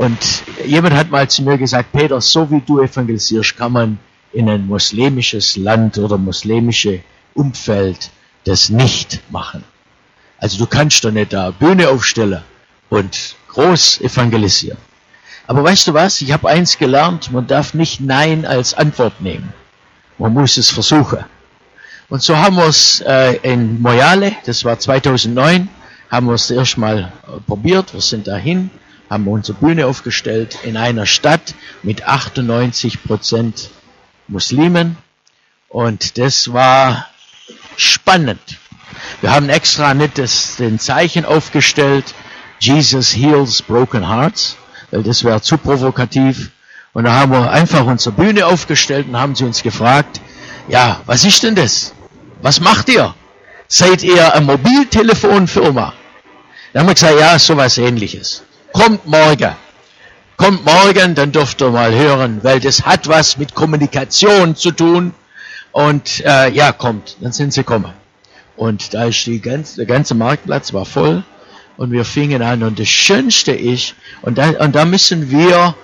Und jemand hat mal zu mir gesagt, Peter, so wie du evangelisierst, kann man in ein muslimisches Land oder muslimische Umfeld das nicht machen. Also du kannst doch nicht da Bühne aufstellen und groß evangelisieren. Aber weißt du was? Ich habe eins gelernt, man darf nicht Nein als Antwort nehmen. Man muss es versuchen. Und so haben wir es äh, in Moyale, das war 2009, haben wir es erstmal äh, probiert. Wir sind dahin, haben unsere Bühne aufgestellt in einer Stadt mit 98 Prozent Muslimen. Und das war spannend. Wir haben extra nicht das, den Zeichen aufgestellt, Jesus heals broken hearts, weil das wäre zu provokativ. Und da haben wir einfach unsere Bühne aufgestellt und haben sie uns gefragt, ja, was ist denn das? Was macht ihr? Seid ihr eine Mobiltelefonfirma? Dann haben wir gesagt, ja, sowas ähnliches. Kommt morgen. Kommt morgen, dann dürft ihr mal hören, weil das hat was mit Kommunikation zu tun. Und äh, ja, kommt, dann sind sie gekommen. Und da ist die ganze, der ganze Marktplatz war voll und wir fingen an. Und das Schönste ist, und da, und da müssen wir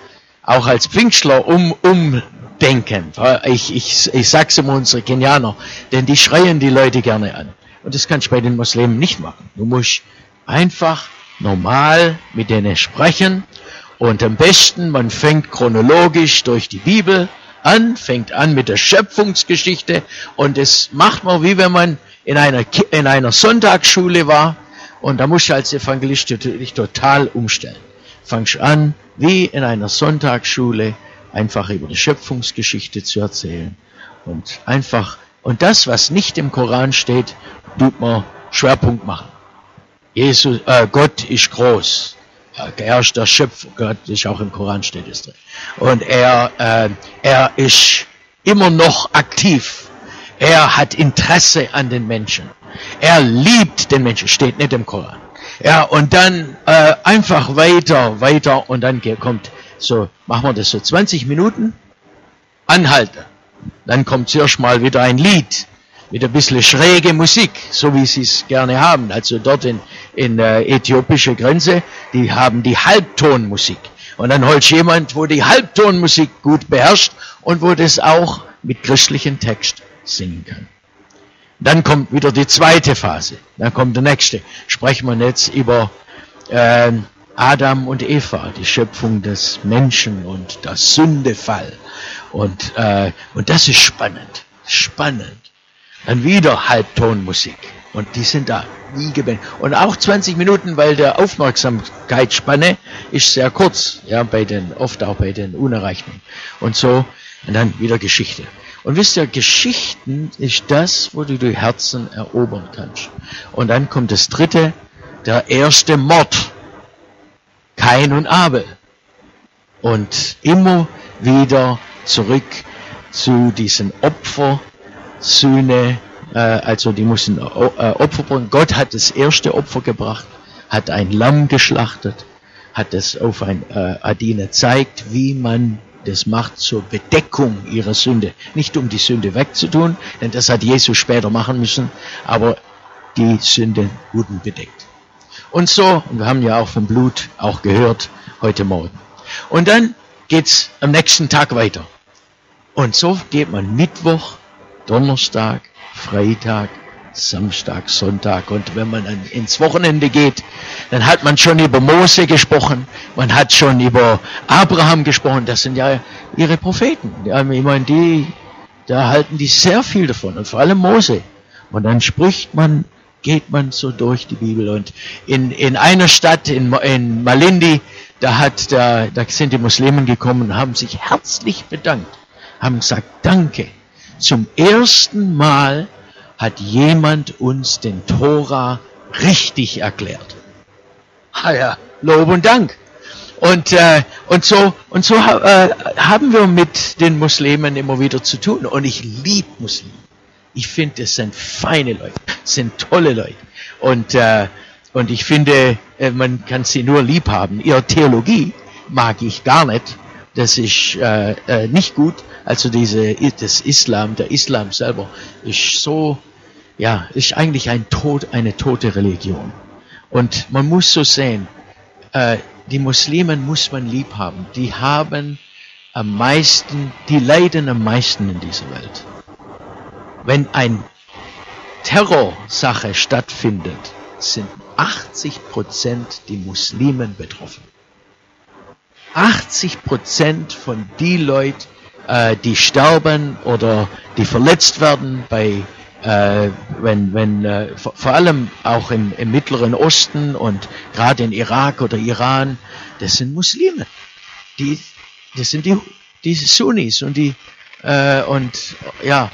auch als Pfingstler um, umdenken. Ich, ich, ich sag's immer unsere Kenianer, denn die schreien die Leute gerne an. Und das kannst du bei den Muslimen nicht machen. Du musst einfach normal mit denen sprechen. Und am besten, man fängt chronologisch durch die Bibel an, fängt an mit der Schöpfungsgeschichte und das macht man, wie wenn man in einer, in einer Sonntagsschule war und da musst du als Evangelist dich total umstellen. Fangst an, wie in einer Sonntagsschule, einfach über die Schöpfungsgeschichte zu erzählen und einfach, und das, was nicht im Koran steht, tut man Schwerpunkt machen. Jesus, äh, Gott ist groß. Er ist der Schöpfer. Gott ist auch im Koran steht es drin. Und er, äh, er ist immer noch aktiv. Er hat Interesse an den Menschen. Er liebt den Menschen. Steht nicht im Koran. Ja, und dann äh, einfach weiter, weiter und dann kommt so, machen wir das so 20 Minuten, anhalten. Dann kommt zuerst mal wieder ein Lied mit ein bisschen schräge Musik, so wie sie es gerne haben. Also dort in, in äh, äthiopische Grenze, die haben die Halbtonmusik. Und dann holst jemand, wo die Halbtonmusik gut beherrscht und wo das auch mit christlichem Text singen kann. Dann kommt wieder die zweite Phase. Dann kommt der nächste. Sprechen wir jetzt über äh, Adam und Eva, die Schöpfung des Menschen und der Sündefall. Und, äh, und das ist spannend. Spannend. Dann wieder Halbtonmusik. Und die sind da nie gebändigt. Und auch 20 Minuten, weil der Aufmerksamkeitsspanne ist sehr kurz, ja, bei den, oft auch bei den Unerreichten. Und so, und dann wieder Geschichte. Und wisst ihr, Geschichten ist das, wo du die Herzen erobern kannst. Und dann kommt das dritte, der erste Mord. Kain und Abel. Und immer wieder zurück zu diesen Opfer, Sühne, äh, also die mussten äh, Opfer bringen. Gott hat das erste Opfer gebracht, hat ein Lamm geschlachtet, hat es auf ein äh, Adine zeigt, wie man das macht zur Bedeckung ihrer Sünde. Nicht um die Sünde wegzutun, denn das hat Jesus später machen müssen, aber die Sünde wurden bedeckt. Und so, und wir haben ja auch vom Blut auch gehört heute Morgen. Und dann geht's am nächsten Tag weiter. Und so geht man Mittwoch, Donnerstag, Freitag, Samstag, Sonntag. Und wenn man ins Wochenende geht, dann hat man schon über Mose gesprochen, man hat schon über Abraham gesprochen. Das sind ja ihre Propheten. Ich meine, die, da halten die sehr viel davon und vor allem Mose. Und dann spricht man, geht man so durch die Bibel. Und in, in einer Stadt, in, in Malindi, da hat, da, da sind die Muslimen gekommen und haben sich herzlich bedankt, haben gesagt, danke. Zum ersten Mal hat jemand uns den Tora richtig erklärt. Ah ja, Lob und Dank. Und, äh, und so, und so äh, haben wir mit den Muslimen immer wieder zu tun. Und ich liebe Muslime. Ich finde, es sind feine Leute, sind tolle Leute. Und, äh, und ich finde, äh, man kann sie nur lieb haben. Ihre Theologie mag ich gar nicht. Das ist äh, äh, nicht gut. Also diese, das Islam, der Islam selber ist so, ja, ist eigentlich ein Tod, eine tote Religion. Und man muss so sehen, äh, die Muslimen muss man lieb haben. Die haben am meisten, die leiden am meisten in dieser Welt. Wenn ein Terrorsache stattfindet, sind 80 Prozent die Muslimen betroffen. 80 Prozent von die Leute, äh, die sterben oder die verletzt werden bei äh, wenn, wenn äh, vor, vor allem auch im, im Mittleren Osten und gerade in Irak oder Iran, das sind Muslime. Die, das sind die, die Sunnis und die äh, und ja,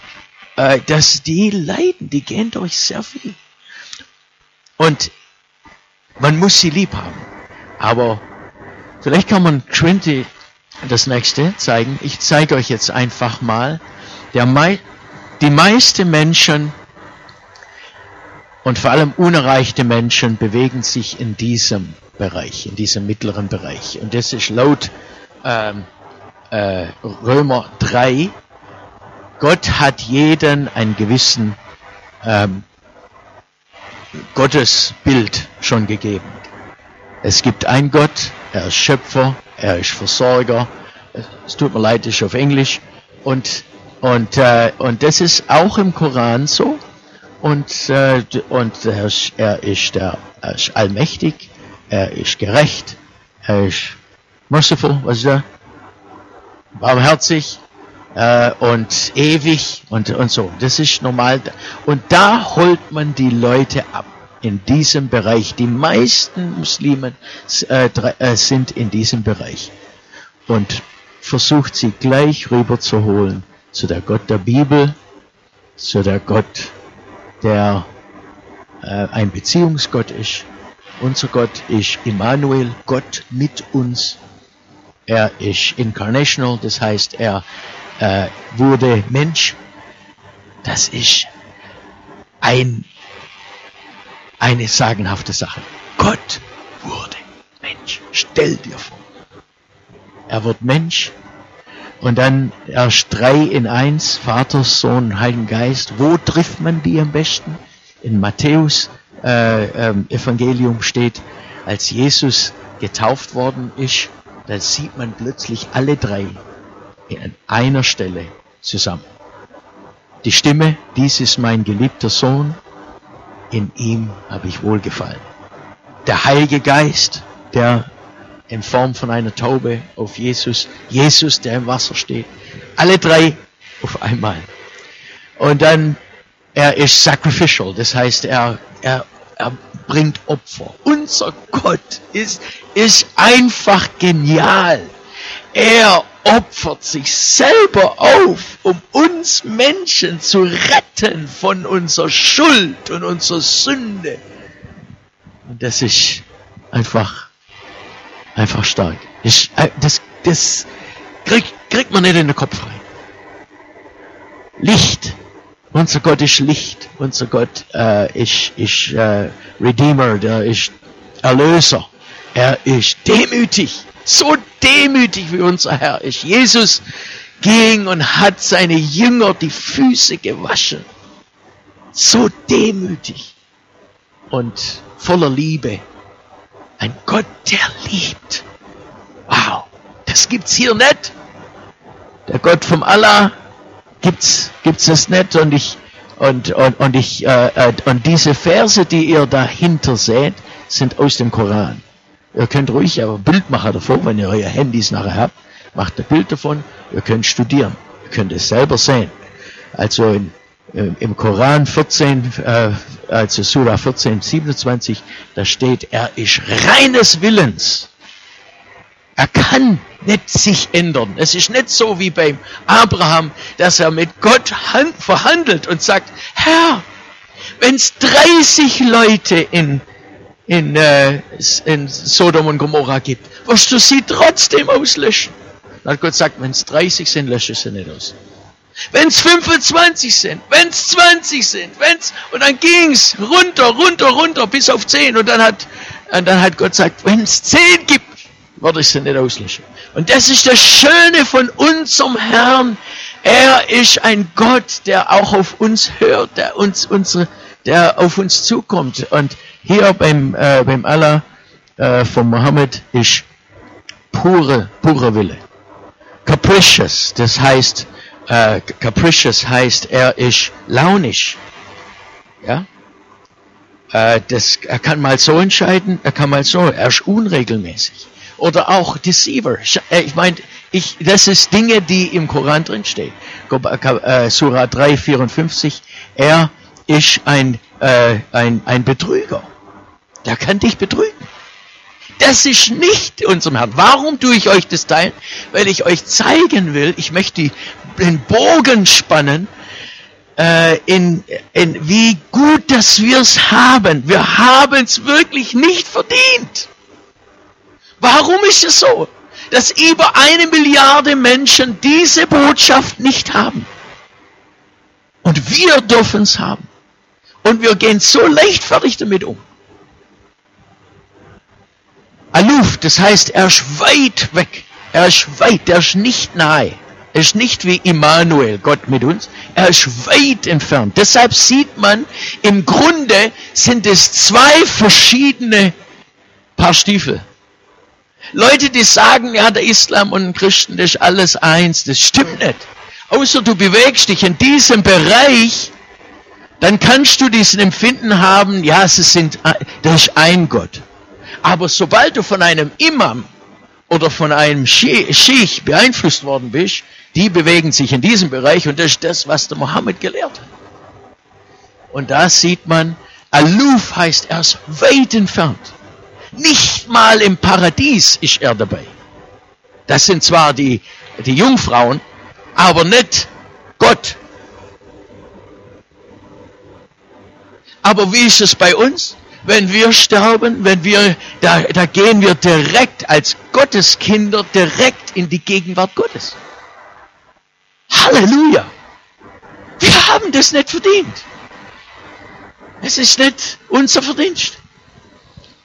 äh, dass die leiden, die gehen durch sehr viel. Und man muss sie lieb haben. Aber vielleicht kann man Trinity das nächste zeigen. Ich zeige euch jetzt einfach mal. Der Mai, die meisten Menschen und vor allem unerreichte Menschen bewegen sich in diesem Bereich, in diesem mittleren Bereich. Und das ist laut ähm, äh, Römer 3, Gott hat jeden einen gewissen ähm, Gottesbild schon gegeben. Es gibt einen Gott, er ist Schöpfer, er ist Versorger. Es tut mir leid, ist auf Englisch. Und, und, äh, und das ist auch im Koran so. Und, äh, und er, ist, er, ist der, er ist allmächtig, er ist gerecht, er ist merciful, was ist er? Barmherzig äh, und ewig und, und so. Das ist normal. Und da holt man die Leute ab in diesem Bereich. Die meisten Muslimen äh, äh, sind in diesem Bereich. Und versucht sie gleich rüber zu holen zu der Gott der Bibel, zu der Gott, der äh, ein Beziehungsgott ist. Unser Gott ist Immanuel, Gott mit uns. Er ist incarnational, das heißt, er äh, wurde Mensch. Das ist ein eine sagenhafte Sache. Gott wurde Mensch. Stell dir vor. Er wird Mensch und dann erst drei in eins, Vater, Sohn, Heiligen Geist. Wo trifft man die am besten? In Matthäus äh, ähm, Evangelium steht, als Jesus getauft worden ist, da sieht man plötzlich alle drei an einer Stelle zusammen. Die Stimme, dies ist mein geliebter Sohn, in ihm habe ich wohlgefallen. Der Heilige Geist, der in Form von einer Taube auf Jesus, Jesus, der im Wasser steht, alle drei auf einmal. Und dann, er ist sacrificial, das heißt, er, er, er bringt Opfer. Unser Gott ist, ist einfach genial. Er opfert sich selber auf, um uns Menschen zu retten von unserer Schuld und unserer Sünde. Und das ist einfach, einfach stark. Das, äh, das, das kriegt, kriegt man nicht in den Kopf rein. Licht. Unser Gott ist Licht. Unser Gott äh, ist, ist äh, Redeemer, der ist Erlöser. Er ist demütig so demütig wie unser Herr ist. Jesus ging und hat seine Jünger die Füße gewaschen. So demütig und voller Liebe. Ein Gott, der liebt. Wow, das gibt's hier nicht. Der Gott vom Allah gibt's gibt's das nicht und ich und und und ich äh, äh und diese Verse, die ihr dahinter seht, sind aus dem Koran. Ihr könnt ruhig aber Bild machen davon, wenn ihr euer Handys nachher habt. Macht ein Bild davon. Ihr könnt studieren. Ihr könnt es selber sehen. Also in, äh, im Koran 14, äh, also Surah 14, 27, da steht, er ist reines Willens. Er kann nicht sich ändern. Es ist nicht so wie beim Abraham, dass er mit Gott verhandelt und sagt, Herr, wenn es 30 Leute in in, äh, in Sodom und Gomorra gibt, wirst du sie trotzdem auslöschen. Dann hat Gott gesagt, wenn es 30 sind, lösche sie nicht aus. Wenn es 25 sind, wenn es 20 sind, wenn's, und dann ging's runter, runter, runter bis auf 10 und dann hat, und dann hat Gott gesagt, wenn es 10 gibt, werde ich sie nicht auslöschen. Und das ist das Schöne von unserem Herrn. Er ist ein Gott, der auch auf uns hört, der uns unsere, der auf uns zukommt. Und hier beim, äh, beim Allah äh, von Mohammed ist pure, pure Wille. Capricious, das heißt, äh, capricious heißt, er ist launisch. Ja? Äh, das, er kann mal so entscheiden, er kann mal so, er ist unregelmäßig. Oder auch Deceiver. Äh, ich meine, ich, das ist Dinge, die im Koran drin stehen. Äh, Surah 3, 54. Er ist ein, äh, ein, ein Betrüger. Der kann dich betrügen. Das ist nicht unserem Herrn. Warum tue ich euch das teilen? Weil ich euch zeigen will, ich möchte den Bogen spannen, äh, in, in wie gut, dass wir es haben. Wir haben es wirklich nicht verdient. Warum ist es so, dass über eine Milliarde Menschen diese Botschaft nicht haben? Und wir dürfen es haben. Und wir gehen so leichtfertig damit um. Aluf, das heißt, er ist weit weg. Er ist weit, er ist nicht nahe. Er ist nicht wie Immanuel, Gott mit uns. Er ist weit entfernt. Deshalb sieht man, im Grunde sind es zwei verschiedene Paar Stiefel. Leute, die sagen, ja, der Islam und Christen, das ist alles eins. Das stimmt nicht. Außer du bewegst dich in diesem Bereich, dann kannst du diesen Empfinden haben, ja, sie sind, das ist ein Gott. Aber sobald du von einem Imam oder von einem Sheikh beeinflusst worden bist, die bewegen sich in diesem Bereich und das ist das, was der Mohammed gelehrt hat. Und da sieht man, Aluf heißt er ist weit entfernt. Nicht mal im Paradies ist er dabei. Das sind zwar die, die Jungfrauen, aber nicht Gott. Aber wie ist es bei uns? wenn wir sterben, wenn wir, da, da gehen wir direkt als Gotteskinder direkt in die Gegenwart Gottes. Halleluja! Wir haben das nicht verdient. Es ist nicht unser Verdienst.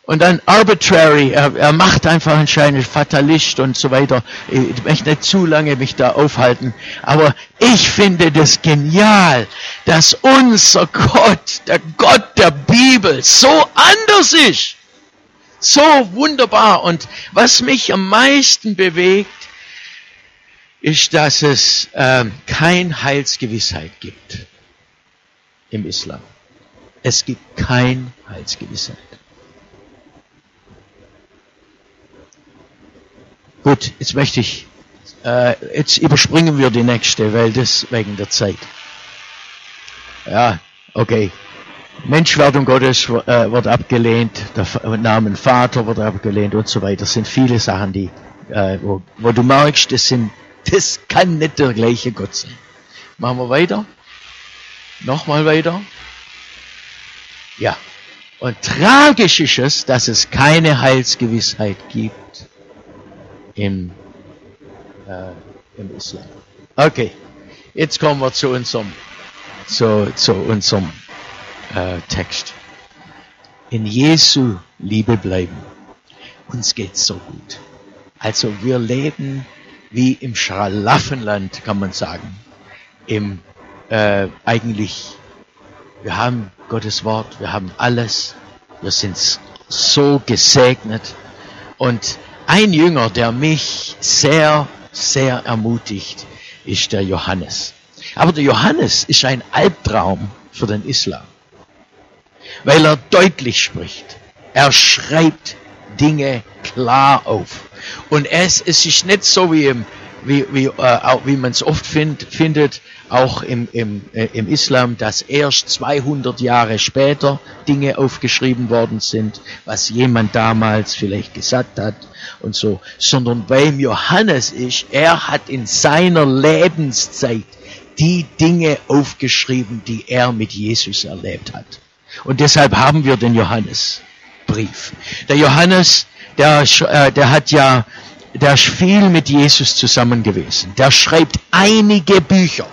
Und dann arbitrary, er, er macht einfach anscheinend Fatalist und so weiter. Ich möchte nicht zu lange mich da aufhalten. Aber ich finde das genial, dass unser Gott, der Gott der Bibel, so anders ist. So wunderbar. Und was mich am meisten bewegt, ist, dass es äh, kein Heilsgewissheit gibt im Islam. Es gibt kein Heilsgewissheit. Gut, jetzt möchte ich, äh, jetzt überspringen wir die nächste, weil das wegen der Zeit. Ja, okay. Menschwerdung Gottes äh, wird abgelehnt, der Namen Vater wird abgelehnt und so weiter. Das sind viele Sachen, die, äh, wo, wo du merkst, das sind, das kann nicht der gleiche Gott sein. Machen wir weiter. Nochmal weiter. Ja. Und tragisch ist es, dass es keine Heilsgewissheit gibt im, äh, im Islam. Okay, jetzt kommen wir zu unserem, zu, zu unserem äh, Text. In Jesu Liebe bleiben. Uns geht's so gut. Also wir leben wie im Schlaraffenland, kann man sagen. Im äh, eigentlich, wir haben Gottes Wort, wir haben alles, wir sind so gesegnet und ein Jünger, der mich sehr, sehr ermutigt, ist der Johannes. Aber der Johannes ist ein Albtraum für den Islam, weil er deutlich spricht. Er schreibt Dinge klar auf. Und es, es ist nicht so wie, im, wie, wie, äh, wie man es oft find, findet, auch im, im, äh, im Islam, dass erst 200 Jahre später Dinge aufgeschrieben worden sind, was jemand damals vielleicht gesagt hat und so, sondern beim Johannes ist, er hat in seiner Lebenszeit die Dinge aufgeschrieben, die er mit Jesus erlebt hat. Und deshalb haben wir den Johannesbrief. Der Johannes, der, äh, der hat ja, der ist viel mit Jesus zusammen gewesen. Der schreibt einige Bücher.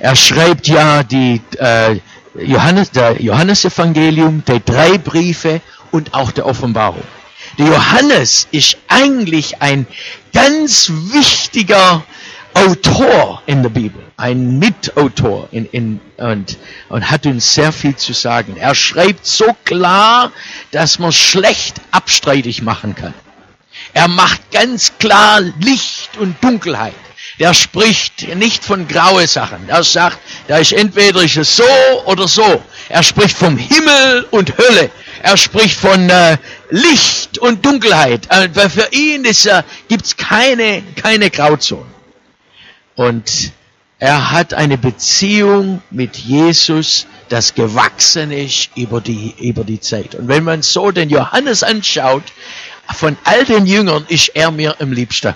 Er schreibt ja die äh, Johannes, der Johannesevangelium, die drei Briefe und auch der Offenbarung. Der Johannes ist eigentlich ein ganz wichtiger Autor in der Bibel, ein Mitautor in, in, und, und hat uns sehr viel zu sagen. Er schreibt so klar, dass man schlecht abstreitig machen kann. Er macht ganz klar Licht und Dunkelheit. Der spricht nicht von graue Sachen. Er sagt, da ist entweder ist es so oder so. Er spricht vom Himmel und Hölle. Er spricht von äh, Licht und Dunkelheit. Äh, für ihn ist, äh, gibt's keine, keine Grauzone. Und er hat eine Beziehung mit Jesus, das gewachsen ist über die, über die Zeit. Und wenn man so den Johannes anschaut, von all den Jüngern ist er mir am liebsten.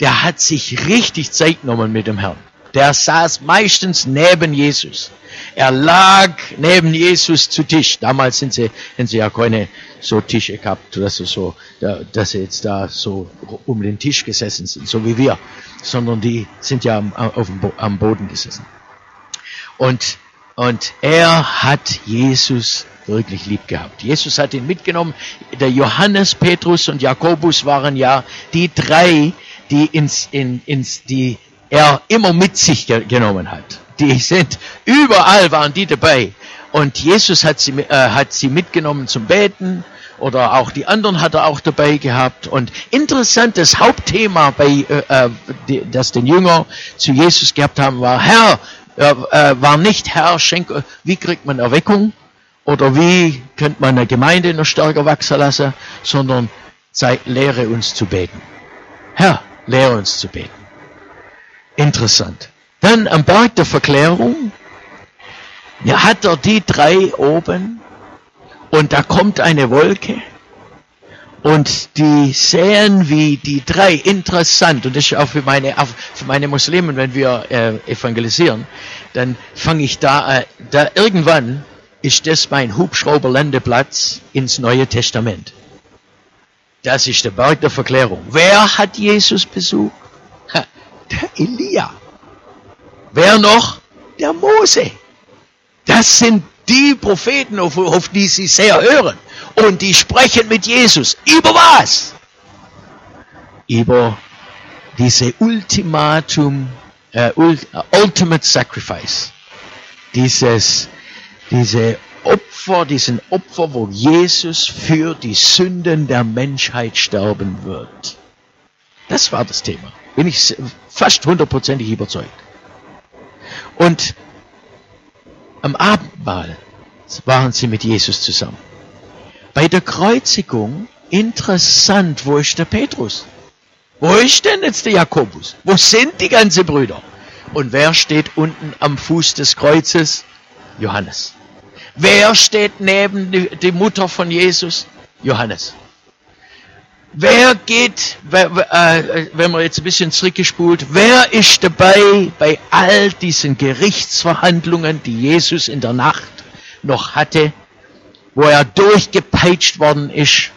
Der hat sich richtig Zeit genommen mit dem Herrn. Der saß meistens neben Jesus. Er lag neben Jesus zu Tisch. Damals sind sie, haben sie ja keine so Tische gehabt, dass sie so, dass sie jetzt da so um den Tisch gesessen sind, so wie wir, sondern die sind ja am, am Boden gesessen. Und, und er hat Jesus wirklich lieb gehabt. Jesus hat ihn mitgenommen. Der Johannes, Petrus und Jakobus waren ja die drei, die ins, in, ins, die er immer mit sich genommen hat. Die sind, überall waren die dabei. Und Jesus hat sie, äh, hat sie mitgenommen zum Beten oder auch die anderen hat er auch dabei gehabt. Und interessantes Hauptthema, bei, äh, äh die, das den Jünger zu Jesus gehabt haben, war, Herr, äh, äh, war nicht Herr, schenk, wie kriegt man Erweckung? Oder wie könnte man eine Gemeinde noch stärker wachsen lassen? Sondern sei, lehre uns zu beten. Herr, lehre uns zu beten. Interessant. Dann am Berg der Verklärung ja, hat er die drei oben und da kommt eine Wolke und die sehen wie die drei interessant und das ist auch für meine, für meine Muslimen, wenn wir äh, evangelisieren, dann fange ich da, äh, da irgendwann ist das mein Hubschrauberlandeplatz ins Neue Testament. Das ist der Berg der Verklärung. Wer hat Jesus besucht? der Elia. Wer noch? Der Mose. Das sind die Propheten, auf, auf die sie sehr hören. Und die sprechen mit Jesus. Über was? Über diese Ultimatum, äh, Ultimate Sacrifice. Dieses, diese Opfer, diesen Opfer, wo Jesus für die Sünden der Menschheit sterben wird. Das war das Thema. Bin ich fast hundertprozentig überzeugt. Und am Abendmahl waren sie mit Jesus zusammen. Bei der Kreuzigung, interessant, wo ist der Petrus? Wo ist denn jetzt der Jakobus? Wo sind die ganzen Brüder? Und wer steht unten am Fuß des Kreuzes? Johannes. Wer steht neben die Mutter von Jesus? Johannes. Wer geht, äh, wenn man jetzt ein bisschen zurückgespult, wer ist dabei bei all diesen Gerichtsverhandlungen, die Jesus in der Nacht noch hatte, wo er durchgepeitscht worden ist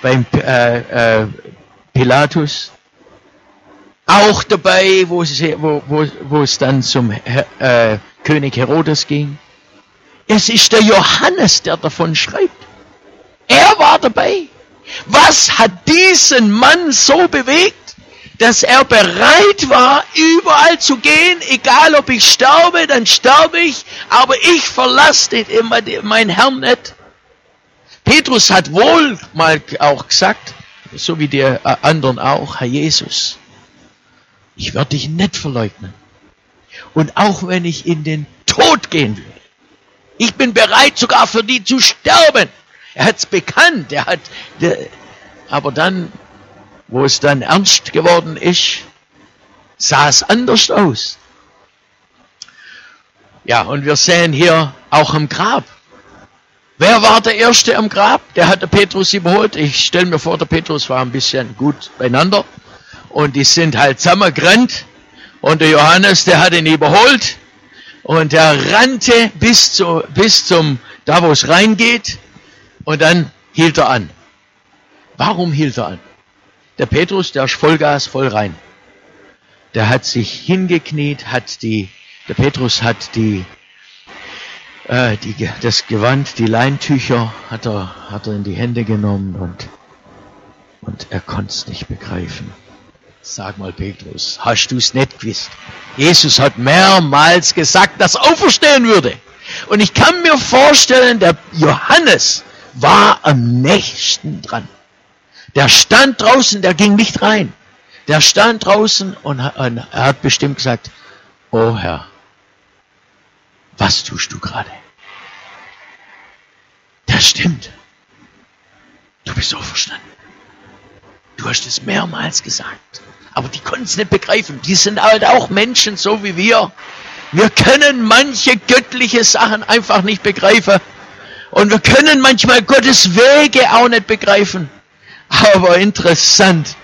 beim äh, äh, Pilatus? Auch dabei, wo, sie, wo, wo, wo es dann zum äh, König Herodes ging? Es ist der Johannes, der davon schreibt. Er war dabei. Was hat diesen Mann so bewegt, dass er bereit war, überall zu gehen, egal ob ich sterbe, dann sterbe ich, aber ich verlasse immer meinen Herrn nicht. Petrus hat wohl mal auch gesagt, so wie die äh, anderen auch, Herr Jesus, ich werde dich nicht verleugnen. Und auch wenn ich in den Tod gehen würde, ich bin bereit sogar für die zu sterben. Er hat es bekannt. Er hat, aber dann, wo es dann ernst geworden ist, sah es anders aus. Ja, und wir sehen hier auch am Grab. Wer war der Erste am Grab? Der hat der Petrus überholt. Ich stelle mir vor, der Petrus war ein bisschen gut beieinander. Und die sind halt zusammengerannt. Und der Johannes, der hat ihn überholt. Und er rannte bis, zu, bis zum, da wo es reingeht. Und dann hielt er an. Warum hielt er an? Der Petrus, der ist Vollgas, voll rein. Der hat sich hingekniet, hat die, der Petrus hat die, äh, die, das Gewand, die Leintücher hat er, hat er in die Hände genommen und, und er konnte es nicht begreifen. Sag mal, Petrus, hast du es nicht gewusst? Jesus hat mehrmals gesagt, dass er auferstehen würde. Und ich kann mir vorstellen, der Johannes war am nächsten dran. Der stand draußen, der ging nicht rein. Der stand draußen und er hat bestimmt gesagt, oh Herr, was tust du gerade? Das stimmt. Du bist auferstanden. Du hast es mehrmals gesagt. Aber die konnten es nicht begreifen. Die sind halt auch Menschen, so wie wir. Wir können manche göttliche Sachen einfach nicht begreifen. Und wir können manchmal Gottes Wege auch nicht begreifen. Aber interessant,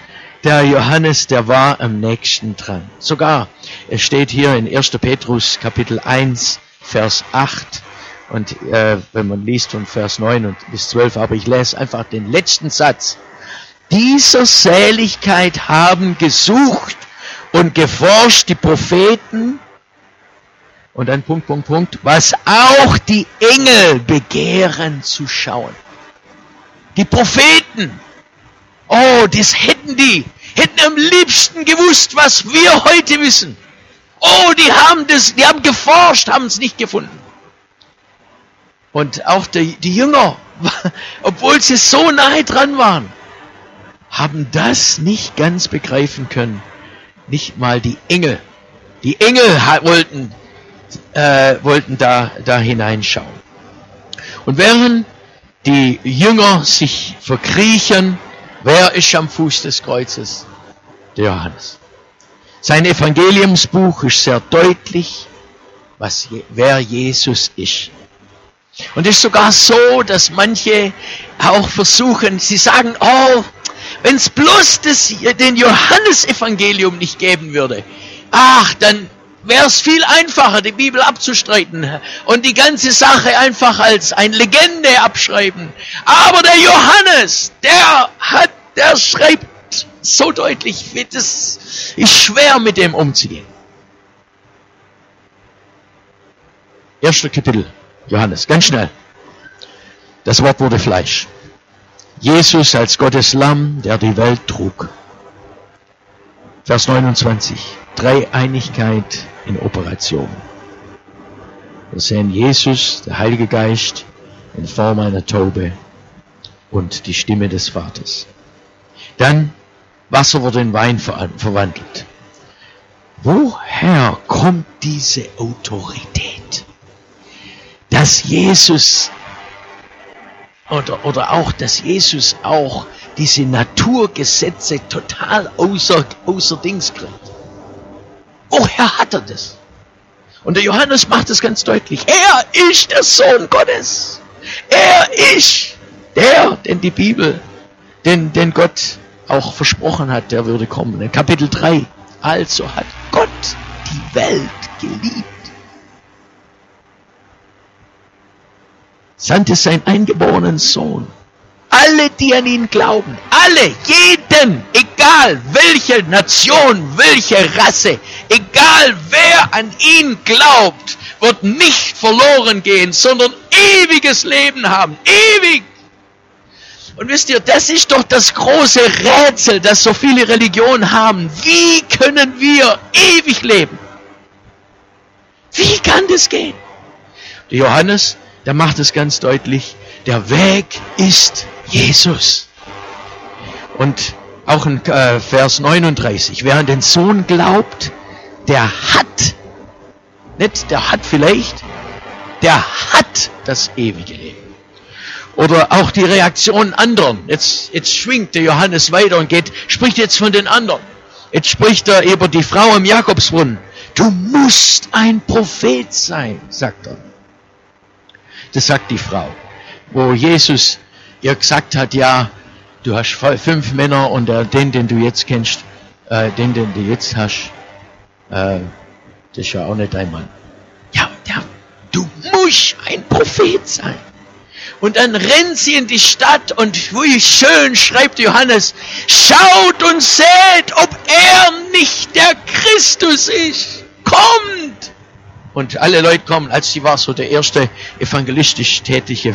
der Johannes, der war am nächsten dran. Sogar, es steht hier in 1. Petrus Kapitel 1, Vers 8 und äh, wenn man liest von Vers 9 und bis 12, aber ich lese einfach den letzten Satz. Dieser Seligkeit haben gesucht und geforscht die Propheten und dann Punkt, Punkt, Punkt, was auch die Engel begehren zu schauen. Die Propheten, oh, das hätten die, hätten am liebsten gewusst, was wir heute wissen. Oh, die haben das, die haben geforscht, haben es nicht gefunden. Und auch die, die Jünger, obwohl sie so nahe dran waren, haben das nicht ganz begreifen können. Nicht mal die Engel. Die Engel wollten, äh, wollten da, da hineinschauen. Und während die Jünger sich verkriechen, wer ist am Fuß des Kreuzes? Der Johannes. Sein Evangeliumsbuch ist sehr deutlich, was, wer Jesus ist. Und es ist sogar so, dass manche auch versuchen, sie sagen, oh, wenn es bloß das, den Johannesevangelium nicht geben würde, ach, dann wäre es viel einfacher, die Bibel abzustreiten und die ganze Sache einfach als eine Legende abschreiben. Aber der Johannes, der hat, der schreibt so deutlich, das ist schwer mit dem umzugehen. Erster Kapitel. Johannes, ganz schnell. Das Wort wurde Fleisch. Jesus als Gottes Lamm, der die Welt trug. Vers 29. Dreieinigkeit in Operation. Wir sehen Jesus, der Heilige Geist, in Form einer Taube und die Stimme des Vaters. Dann Wasser wurde in Wein verwandelt. Woher kommt diese Autorität? dass Jesus oder, oder auch, dass Jesus auch diese Naturgesetze total außer, außer Dings kriegt. Woher hat er das? Und der Johannes macht es ganz deutlich. Er ist der Sohn Gottes. Er ist der, den die Bibel, den, den Gott auch versprochen hat, der würde kommen. In Kapitel 3. Also hat Gott die Welt geliebt sandte seinen eingeborenen Sohn. Alle, die an ihn glauben, alle, jeden, egal welche Nation, welche Rasse, egal wer an ihn glaubt, wird nicht verloren gehen, sondern ewiges Leben haben. Ewig! Und wisst ihr, das ist doch das große Rätsel, das so viele Religionen haben. Wie können wir ewig leben? Wie kann das gehen? Johannes der macht es ganz deutlich, der Weg ist Jesus. Und auch in äh, Vers 39, wer an den Sohn glaubt, der hat, nicht der hat vielleicht, der hat das ewige Leben. Oder auch die Reaktion anderen. Jetzt, jetzt schwingt der Johannes weiter und geht, spricht jetzt von den anderen. Jetzt spricht er über die Frau im Jakobsbrunnen. Du musst ein Prophet sein, sagt er. Das sagt die Frau. Wo Jesus ihr gesagt hat, ja, du hast fünf Männer und äh, den, den du jetzt kennst, äh, den, den du jetzt hast, äh, das ist ja auch nicht dein Mann. Ja, der, du musst ein Prophet sein. Und dann rennt sie in die Stadt und wie schön schreibt Johannes, schaut und seht, ob er nicht der Christus ist. Kommt! Und alle Leute kommen, als sie war so der erste evangelistisch tätige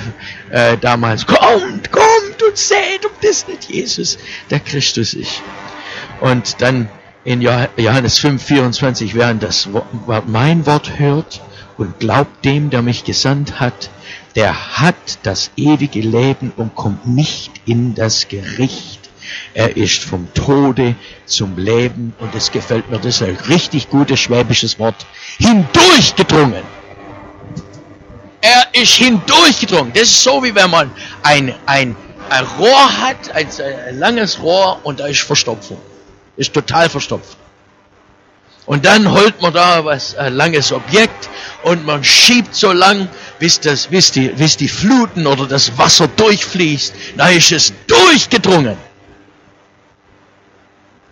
äh, damals. Kommt, kommt und seht, ob das nicht Jesus der Christus ist. Und dann in Johannes 5, 24, während das mein Wort hört und glaubt dem, der mich gesandt hat, der hat das ewige Leben und kommt nicht in das Gericht. Er ist vom Tode zum Leben und es gefällt mir, das ist ein richtig gutes schwäbisches Wort, hindurchgedrungen. Er ist hindurchgedrungen. Das ist so, wie wenn man ein, ein, ein Rohr hat, ein, ein langes Rohr und da ist Verstopfung. Ist total verstopft. Und dann holt man da was, ein langes Objekt und man schiebt so lang, bis, das, bis, die, bis die Fluten oder das Wasser durchfließt. Da ist es durchgedrungen.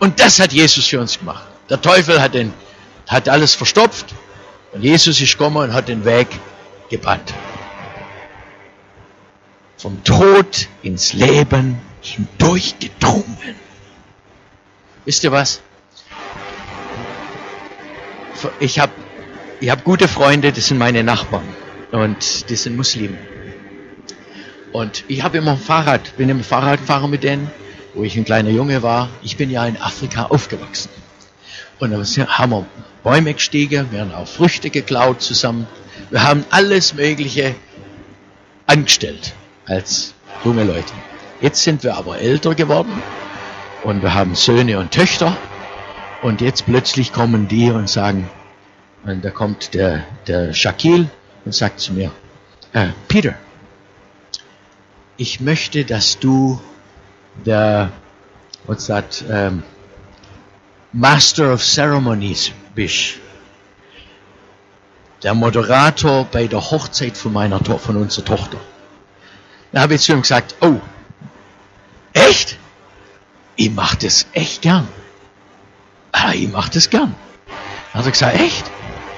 Und das hat Jesus für uns gemacht. Der Teufel hat, den, hat alles verstopft und Jesus ist gekommen und hat den Weg gebannt. Vom Tod ins Leben hindurchgedrungen. Wisst ihr was? Ich habe ich hab gute Freunde, das sind meine Nachbarn und die sind Muslimen. Und ich habe immer ein Fahrrad, bin immer Fahrradfahrer mit denen, wo ich ein kleiner Junge war. Ich bin ja in Afrika aufgewachsen. Und da haben wir Bäume gestiegen, wir haben auch Früchte geklaut zusammen. Wir haben alles Mögliche angestellt als junge Leute. Jetzt sind wir aber älter geworden und wir haben Söhne und Töchter und jetzt plötzlich kommen die und sagen, und da kommt der, der Shaquille und sagt zu mir, äh, Peter, ich möchte, dass du der, what's that, um, Master of Ceremonies bist. Der Moderator bei der Hochzeit von meiner von unserer Tochter. Da habe ich zu ihm gesagt, oh, echt? Ich mache das echt gern. Ah, ich mache das gern. Dann hat er gesagt, echt?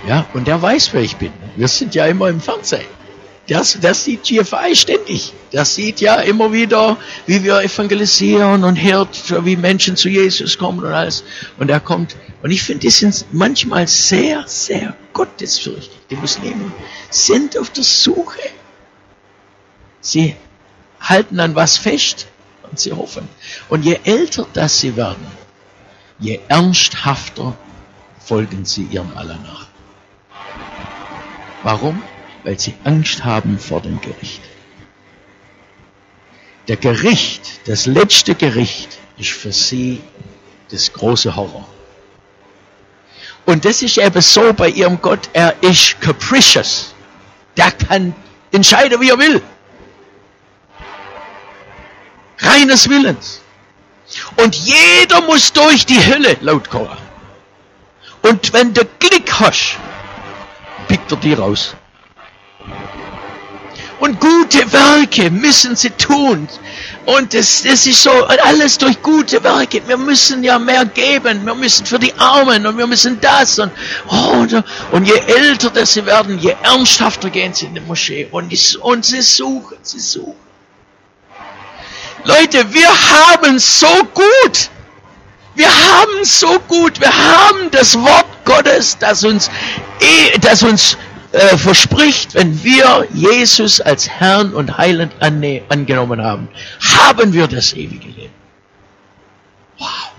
Ja, und der weiß, wer ich bin. Wir sind ja immer im Fernsehen. Das, das sieht GFI ständig. Das sieht ja immer wieder, wie wir evangelisieren und hört, wie Menschen zu Jesus kommen und alles. Und er kommt. Und ich finde, die sind manchmal sehr, sehr gottesfürchtig. Die Muslimen sind auf der Suche. Sie halten an was fest und sie hoffen. Und je älter das sie werden, je ernsthafter folgen sie ihrem Allah nach. Warum? Weil sie Angst haben vor dem Gericht. Der Gericht, das letzte Gericht, ist für sie das große Horror. Und das ist eben so bei ihrem Gott, er ist capricious. Der kann entscheiden, wie er will. Reines Willens. Und jeder muss durch die Hölle, laut Korah. Und wenn du Glück hast, pickt er die raus. Und gute Werke müssen sie tun. Und das, das ist so, alles durch gute Werke. Wir müssen ja mehr geben. Wir müssen für die Armen und wir müssen das. Und, oh, und je älter das sie werden, je ernsthafter gehen sie in die Moschee. Und, und sie suchen, sie suchen. Leute, wir haben so gut. Wir haben so gut. Wir haben das Wort Gottes, das uns, eh, das uns äh, verspricht, wenn wir Jesus als Herrn und Heiland angenommen haben, haben wir das ewige Leben. Wow.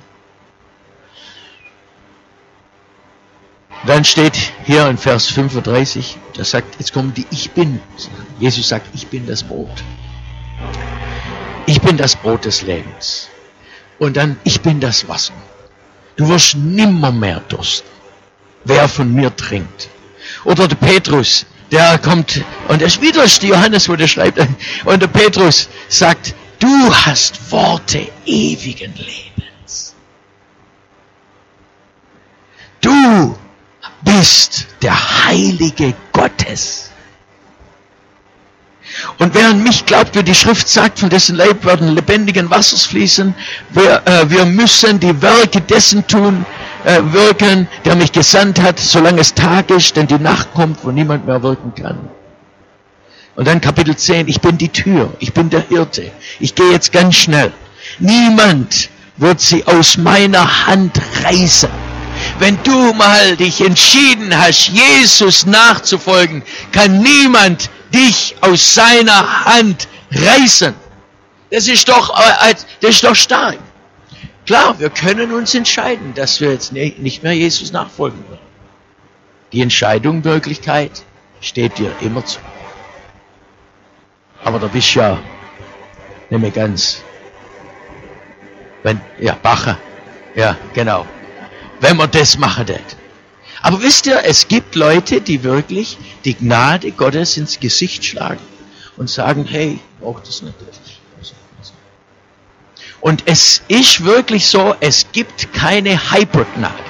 Dann steht hier in Vers 35, da sagt, jetzt kommen die Ich bin. Jesus sagt, ich bin das Brot. Ich bin das Brot des Lebens. Und dann, ich bin das Wasser. Du wirst nimmer mehr dursten. Wer von mir trinkt. Oder der Petrus, der kommt, und es wieder ist Johannes, wo der schreibt, und der Petrus sagt, du hast Worte ewigen Lebens. Du bist der Heilige Gottes. Und wer an mich glaubt, wie die Schrift sagt, von dessen Leib werden lebendigen Wassers fließen, wir, äh, wir müssen die Werke dessen tun, äh, wirken, der mich gesandt hat, solange es Tag ist, denn die Nacht kommt, wo niemand mehr wirken kann. Und dann Kapitel 10, ich bin die Tür, ich bin der Hirte, ich gehe jetzt ganz schnell. Niemand wird sie aus meiner Hand reißen. Wenn du mal dich entschieden hast, Jesus nachzufolgen, kann niemand dich aus seiner Hand reißen. Das ist doch, äh, das ist doch stark. Klar, wir können uns entscheiden, dass wir jetzt nicht mehr Jesus nachfolgen wollen. Die Entscheidung, Wirklichkeit, steht dir immer zu. Aber da bist ja nicht mehr ganz. Wenn, ja, Bacher. Ja, genau. Wenn man das machen wird. Aber wisst ihr, es gibt Leute, die wirklich die Gnade Gottes ins Gesicht schlagen und sagen, hey, braucht das nicht. Und es ist wirklich so, es gibt keine Hypergnade.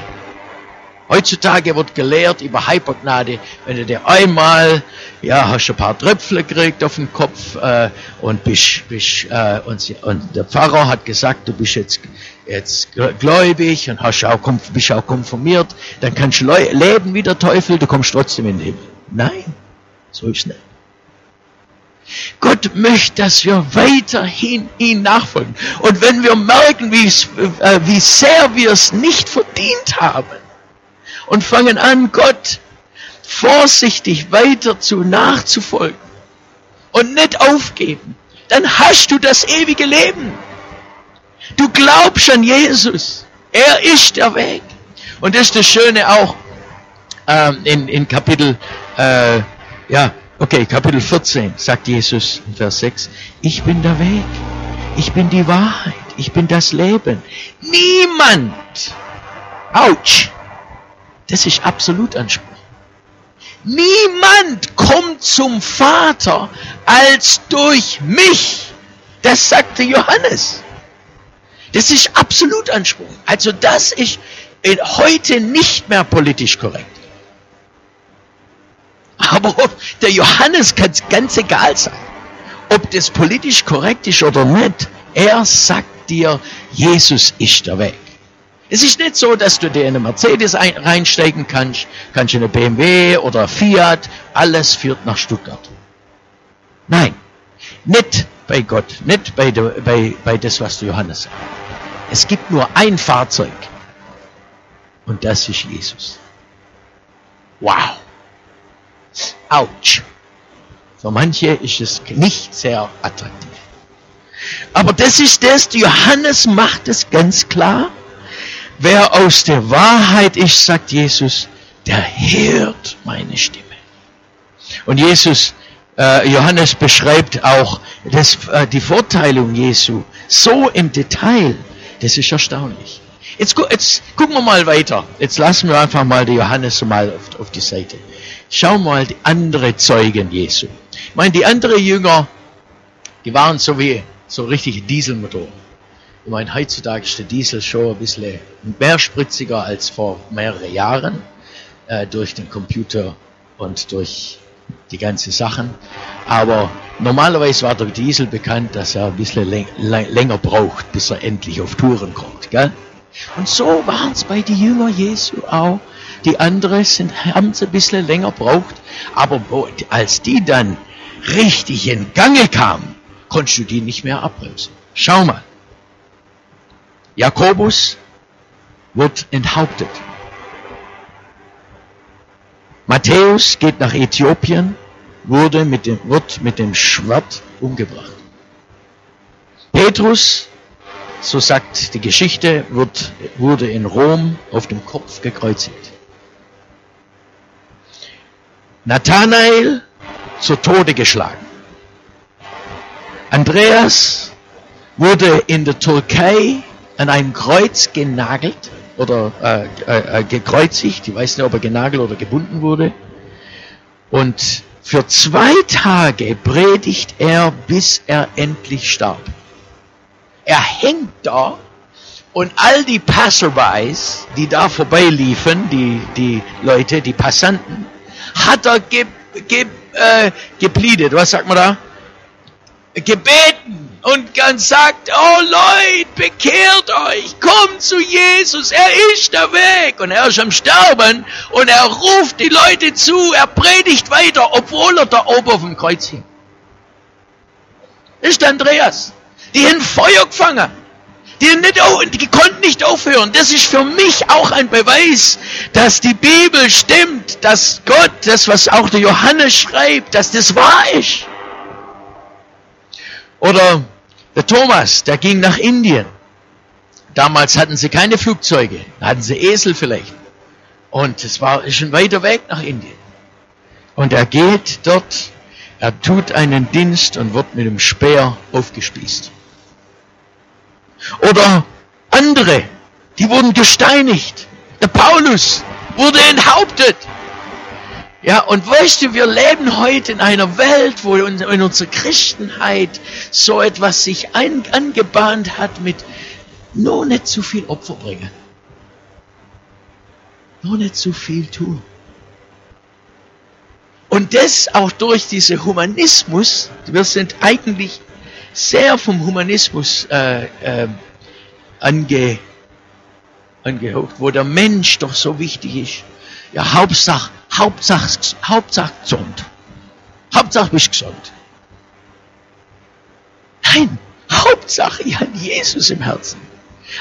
Heutzutage wird gelehrt über Hypergnade, wenn du dir einmal, ja, hast ein paar Tröpfle gekriegt auf den Kopf äh, und bist, bist äh, und, und, der Pfarrer hat gesagt, du bist jetzt jetzt gläubig und hast auch, bist auch konformiert, dann kannst du leben wie der Teufel, du kommst trotzdem in den Himmel. Nein, so ist es nicht. Gott möchte, dass wir weiterhin ihn nachfolgen. Und wenn wir merken, wie, äh, wie sehr wir es nicht verdient haben und fangen an, Gott vorsichtig weiter zu nachzufolgen und nicht aufgeben, dann hast du das ewige Leben. Du glaubst an Jesus. Er ist der Weg. Und das ist das Schöne auch ähm, in, in Kapitel äh, ja, Okay, Kapitel 14 sagt Jesus in Vers 6, ich bin der Weg, ich bin die Wahrheit, ich bin das Leben. Niemand, ouch, das ist absolut Anspruch. Niemand kommt zum Vater als durch mich. Das sagte Johannes. Das ist absolut Anspruch. Also das ist heute nicht mehr politisch korrekt. Aber der Johannes kann es ganz egal sein, ob das politisch korrekt ist oder nicht. Er sagt dir, Jesus ist der Weg. Es ist nicht so, dass du dir in eine Mercedes reinsteigen kannst, kannst in eine BMW oder Fiat, alles führt nach Stuttgart. Nein, nicht bei Gott, nicht bei, der, bei, bei das, was der Johannes sagt. Es gibt nur ein Fahrzeug und das ist Jesus. Wow. Autsch. Für manche ist es nicht sehr attraktiv. Aber das ist das, Johannes macht es ganz klar. Wer aus der Wahrheit ist, sagt Jesus, der hört meine Stimme. Und Jesus, Johannes beschreibt auch das, äh, die Vorteilung Jesu so im Detail. Das ist erstaunlich. Jetzt, jetzt gucken wir mal weiter. Jetzt lassen wir einfach mal die Johannes mal auf, auf die Seite. Schau mal die andere Zeugen Jesu. Ich meine, die anderen Jünger, die waren so wie so richtige Dieselmotoren. Ich meine, heutzutage ist der Diesel schon ein bisschen mehr spritziger als vor mehreren Jahren äh, durch den Computer und durch die ganzen Sachen. Aber normalerweise war der Diesel bekannt, dass er ein bisschen länger braucht, bis er endlich auf Touren kommt. Gell? Und so waren es bei den Jüngern Jesu auch. Die anderen haben es ein bisschen länger braucht. Aber als die dann richtig in Gange kamen, konntest du die nicht mehr abbremsen. Schau mal. Jakobus wird enthauptet. Matthäus geht nach Äthiopien, wurde mit dem, wird mit dem Schwert umgebracht. Petrus, so sagt die Geschichte, wird, wurde in Rom auf dem Kopf gekreuzigt. Nathanael zu Tode geschlagen. Andreas wurde in der Türkei an einem Kreuz genagelt oder äh, äh, äh, gekreuzigt. Ich weiß nicht, ob er genagelt oder gebunden wurde. Und für zwei Tage predigt er, bis er endlich starb. Er hängt da und all die Passerbys, die da vorbeiliefen, die, die Leute, die Passanten, hat er ge, ge, äh, gepliedet. Was sagt man da? Gebeten und ganz sagt, oh Leute, bekehrt euch, kommt zu Jesus, er ist der Weg. Und er ist am Sterben und er ruft die Leute zu, er predigt weiter, obwohl er da oben auf dem Kreuz hing. Das ist Andreas. Die haben Feuer gefangen. Die, nicht, die konnten nicht aufhören. Das ist für mich auch ein Beweis, dass die Bibel stimmt, dass Gott, das was auch der Johannes schreibt, dass das wahr ist. Oder der Thomas, der ging nach Indien. damals hatten sie keine Flugzeuge, hatten sie Esel vielleicht. Und es war ein weiter Weg nach Indien. Und er geht dort, er tut einen Dienst und wird mit dem Speer aufgespießt. Oder andere, die wurden gesteinigt. Der Paulus wurde enthauptet. Ja, und weißt du, wir leben heute in einer Welt, wo in, unserer Christenheit so etwas sich ein, angebahnt hat mit nur nicht zu viel Opfer bringen. Nur nicht zu viel tun. Und das auch durch diesen Humanismus, wir sind eigentlich sehr vom Humanismus äh, äh, ange, angehaucht, wo der Mensch doch so wichtig ist. Ja, Hauptsache, Hauptsache, Hauptsache gesund. Hauptsache bist gesund. Nein, Hauptsache ich habe Jesus im Herzen.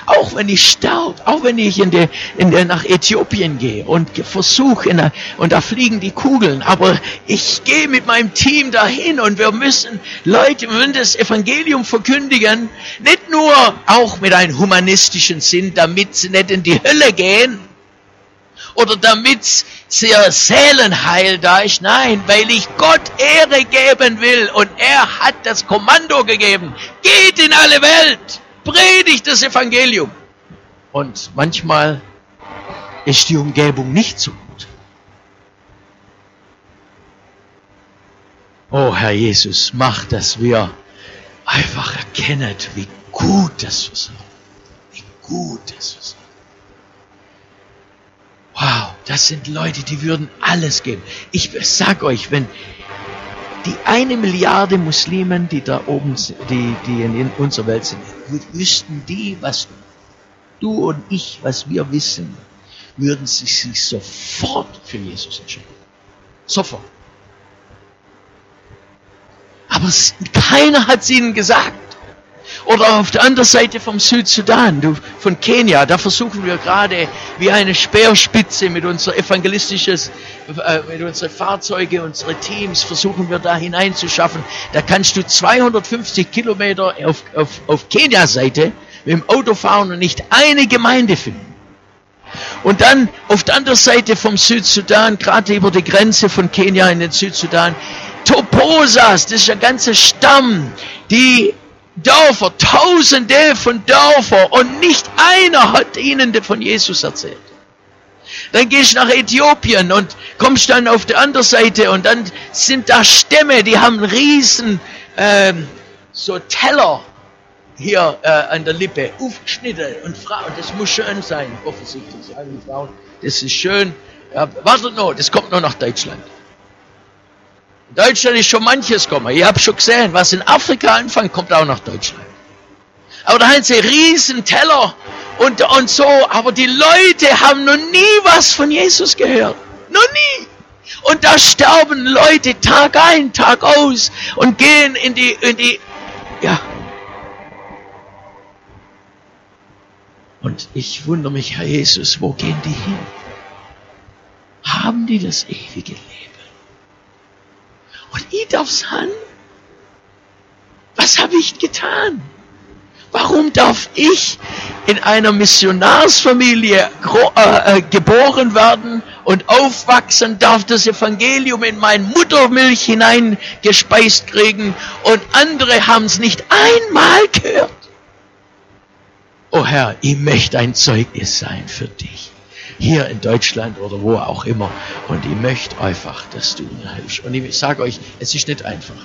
Auch wenn ich sterbe, auch wenn ich in der, in der nach Äthiopien gehe und versuche, und da fliegen die Kugeln, aber ich gehe mit meinem Team dahin und wir müssen Leute, wir müssen das Evangelium verkündigen, nicht nur auch mit einem humanistischen Sinn, damit sie nicht in die Hölle gehen, oder damit sie Seelenheil da ist. Nein, weil ich Gott Ehre geben will und er hat das Kommando gegeben. Geht in alle Welt predigt das Evangelium. Und manchmal ist die Umgebung nicht so gut. Oh Herr Jesus, mach, dass wir einfach erkennen, wie gut das sind. Wie gut das sind. Wow, das sind Leute, die würden alles geben. Ich sag euch, wenn die eine Milliarde Muslimen, die da oben, die, die in unserer Welt sind, wüssten die, was du und ich, was wir wissen, würden sie sich sofort für Jesus entscheiden. Sofort. Aber keiner hat es ihnen gesagt. Oder auf der anderen Seite vom Südsudan, von Kenia, da versuchen wir gerade wie eine Speerspitze mit unser evangelistisches, äh, mit unseren Fahrzeuge, unsere Teams, versuchen wir da hineinzuschaffen. Da kannst du 250 Kilometer auf, auf, auf Kenia-Seite mit dem Auto fahren und nicht eine Gemeinde finden. Und dann auf der anderen Seite vom Südsudan, gerade über die Grenze von Kenia in den Südsudan, Toposas, das ist ein ganzer Stamm, die Dörfer, tausende von Dörfern und nicht einer hat ihnen von Jesus erzählt. Dann gehst du nach Äthiopien und kommst dann auf der anderen Seite und dann sind da Stämme, die haben riesen ähm, so Teller hier äh, an der Lippe, aufgeschnitten und Frauen, das muss schön sein, offensichtlich, die das ist schön. Ja, wartet noch, das kommt noch nach Deutschland. In Deutschland ist schon manches gekommen. Ich habe schon gesehen, was in Afrika anfängt, kommt auch nach Deutschland. Aber da haben sie riesen Teller und, und so. Aber die Leute haben noch nie was von Jesus gehört. Noch nie. Und da sterben Leute Tag ein, Tag aus und gehen in die, in die, ja. Und ich wundere mich, Herr Jesus, wo gehen die hin? Haben die das ewige Leben? Und ich darf sagen, was habe ich getan? Warum darf ich in einer Missionarsfamilie äh, äh, geboren werden und aufwachsen, darf das Evangelium in mein Muttermilch hineingespeist kriegen und andere haben es nicht einmal gehört? Oh Herr, ich möchte ein Zeugnis sein für dich hier in Deutschland oder wo auch immer. Und ich möchte einfach, dass du mir hilfst. Und ich sage euch, es ist nicht einfach.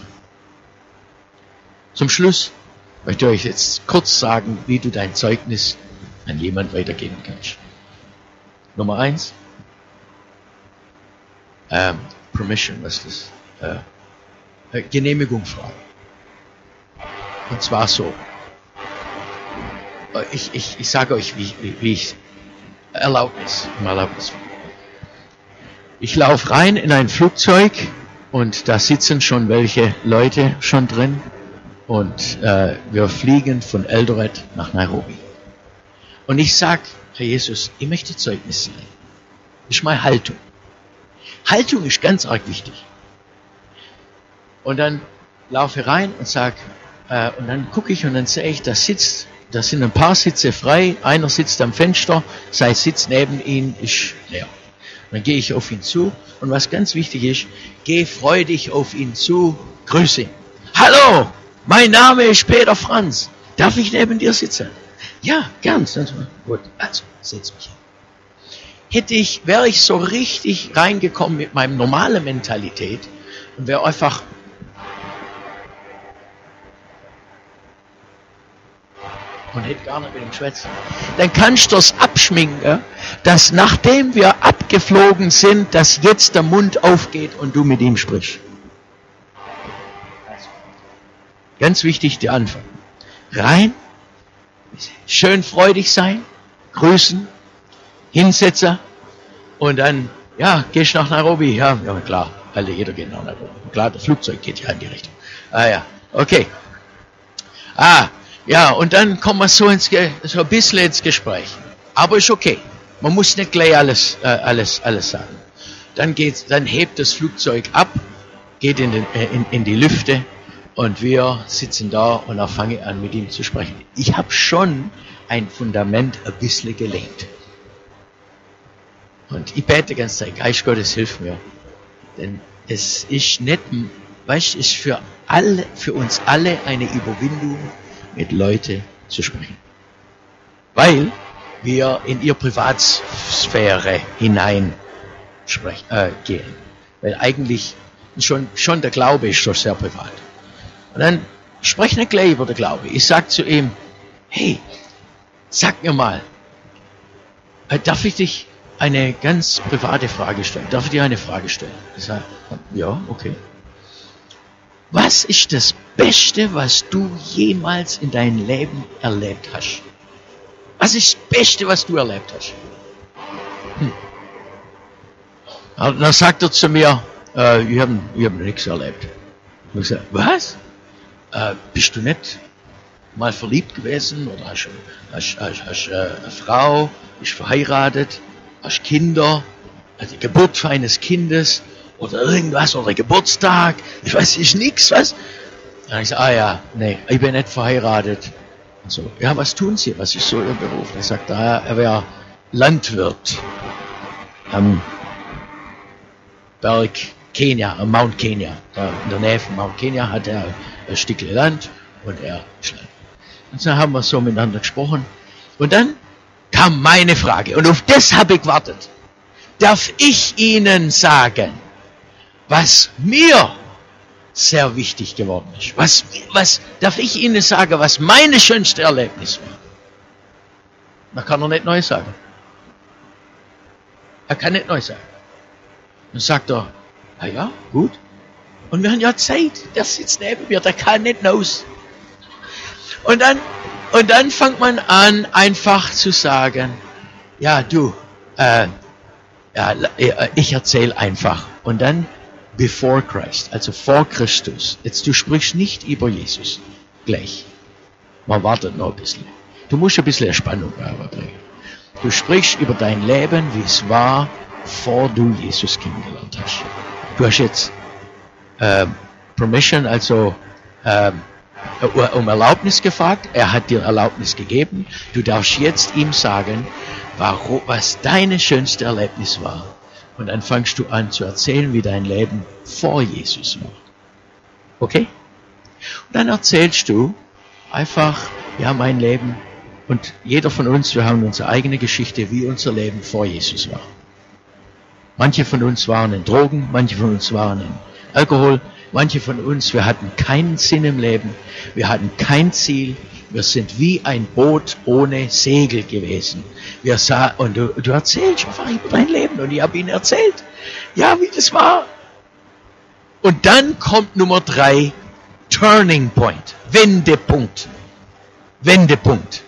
Zum Schluss möchte ich euch jetzt kurz sagen, wie du dein Zeugnis an jemand weitergeben kannst. Nummer eins, ähm, Permission, was ist das? Äh, äh, Genehmigung fragen. Und zwar so. Äh, ich, ich, ich sage euch, wie, wie, wie ich Erlaubnis, um Erlaubnis. Ich laufe rein in ein Flugzeug und da sitzen schon welche Leute schon drin und äh, wir fliegen von Eldoret nach Nairobi. Und ich sag, Herr Jesus, ich möchte Zeugnis sein. Das ist meine Haltung. Haltung ist ganz arg wichtig. Und dann laufe rein und sag, äh, und dann gucke ich und dann sehe ich, da sitzt da sind ein paar Sitze frei, einer sitzt am Fenster, sein Sitz neben ihm ist leer. Dann gehe ich auf ihn zu und was ganz wichtig ist, geh freudig auf ihn zu, grüße ihn. Hallo, mein Name ist Peter Franz. Darf ich neben dir sitzen? Ja, gern. Gut, also setz mich hin. Hätte ich, wäre ich so richtig reingekommen mit meinem normalen Mentalität und wäre einfach und hätte gar nicht mit ihm schwätzen. Dann kannst du das abschminken, dass nachdem wir abgeflogen sind, dass jetzt der Mund aufgeht und du mit ihm sprichst. Ganz wichtig, die Anfang. Rein, schön freudig sein, grüßen, hinsetzen und dann, ja, gehst nach Nairobi. Ja, ja klar, alle, jeder geht nach Nairobi. Klar, das Flugzeug geht ja in die Richtung. Ah ja, okay. Ah, ja, und dann kommen wir so, ins, so ein bisschen ins Gespräch. Aber ist okay. Man muss nicht gleich alles, äh, alles, alles sagen. Dann, geht's, dann hebt das Flugzeug ab, geht in, den, äh, in, in die Lüfte und wir sitzen da und dann fange ich an, mit ihm zu sprechen. Ich habe schon ein Fundament ein bisschen gelegt. Und ich bete ganz Zeit, Geist Gottes, hilf mir. Denn es ist nicht, weißt, ist für alle, für uns alle eine Überwindung, mit Leuten zu sprechen. Weil wir in ihr Privatsphäre hinein sprechen, äh, gehen. Weil eigentlich schon, schon der Glaube ist schon sehr privat. Und dann spreche nicht gleich über den Glaube. Ich sage zu ihm, hey, sag mir mal, äh, darf ich dich eine ganz private Frage stellen? Darf ich dir eine Frage stellen? Ich sage, ja, okay. Was ist das Beste, was du jemals in deinem Leben erlebt hast? Was ist das Beste, was du erlebt hast? Hm. Dann sagt er zu mir, äh, ich habe hab nichts erlebt. Und ich sage, was? Äh, bist du nicht mal verliebt gewesen? Oder hast, hast äh, eine Frau, bist verheiratet, hast Kinder, die Geburt eines Kindes, oder irgendwas oder Geburtstag, ich weiß ist nichts, was? Dann ich so, ah ja, nee, ich bin nicht verheiratet. Und so, ja, was tun Sie? Was ist so Ihr Beruf? Er sagt, ah, er wäre Landwirt am Berg Kenia, am Mount Kenya. Da in der Nähe von Mount Kenya hat er ein Stück Land und er Land. Und so haben wir so miteinander gesprochen. Und dann kam meine Frage und auf das habe ich gewartet. Darf ich Ihnen sagen, was mir sehr wichtig geworden ist. Was, was darf ich Ihnen sagen, was meine schönste Erlebnis war? Da kann er nicht neu sagen. Er kann nicht neu sagen. Dann sagt er, na ja, gut. Und wir haben ja Zeit. Der sitzt neben mir, der kann nicht raus. Und dann, und dann fängt man an, einfach zu sagen, ja, du, äh, ja, ich erzähle einfach. Und dann before Christ, also vor Christus. Jetzt, du sprichst nicht über Jesus. Gleich. Man wartet noch ein bisschen. Du musst ein bisschen Erspannung bringen. Du sprichst über dein Leben, wie es war, vor du Jesus kennengelernt hast. Du hast jetzt äh, Permission, also äh, um Erlaubnis gefragt. Er hat dir Erlaubnis gegeben. Du darfst jetzt ihm sagen, warum, was deine schönste Erlebnis war. Und dann fangst du an zu erzählen, wie dein Leben vor Jesus war. Okay? Und dann erzählst du einfach, ja, mein Leben. Und jeder von uns, wir haben unsere eigene Geschichte, wie unser Leben vor Jesus war. Manche von uns waren in Drogen, manche von uns waren in Alkohol, manche von uns, wir hatten keinen Sinn im Leben, wir hatten kein Ziel, wir sind wie ein Boot ohne Segel gewesen. Wir sah, und du, du erzählst einfach über dein Leben. Und ich habe ihnen erzählt, ja, wie das war. Und dann kommt Nummer drei, Turning Point, Wendepunkt. Wendepunkt.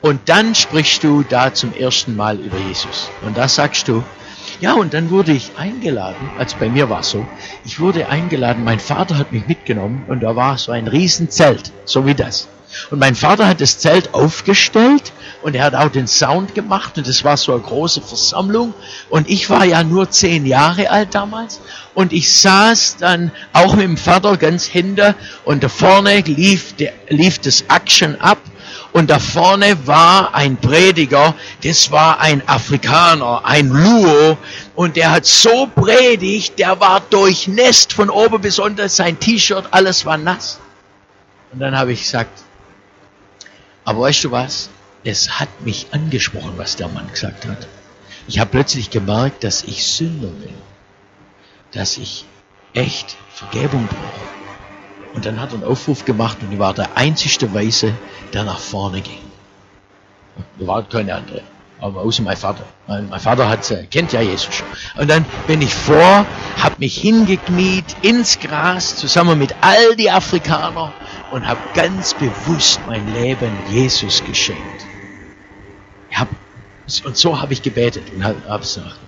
Und dann sprichst du da zum ersten Mal über Jesus. Und da sagst du, ja, und dann wurde ich eingeladen, also bei mir war es so, ich wurde eingeladen, mein Vater hat mich mitgenommen und da war so ein Riesenzelt, so wie das. Und mein Vater hat das Zelt aufgestellt und er hat auch den Sound gemacht und es war so eine große Versammlung und ich war ja nur zehn Jahre alt damals und ich saß dann auch mit dem Vater ganz hinter und da vorne lief, der, lief das Action ab Und da vorne war ein Prediger, das war ein Afrikaner, ein Luo, und der hat so predigt, der war durchnässt von oben bis unter, sein T-Shirt, alles war nass. Und dann habe ich gesagt, aber weißt du was? Es hat mich angesprochen, was der Mann gesagt hat. Ich habe plötzlich gemerkt, dass ich Sünder bin, dass ich echt Vergebung brauche. Und dann hat er einen Aufruf gemacht und ich war der einzigste Weise, der nach vorne ging. Da war keine andere. Aber außer mein Vater. Mein Vater hat, äh, kennt ja Jesus schon. Und dann bin ich vor, habe mich hingekniet ins Gras zusammen mit all die Afrikaner und habe ganz bewusst mein Leben Jesus geschenkt. Hab, und so habe ich gebetet und habe hab gesagt.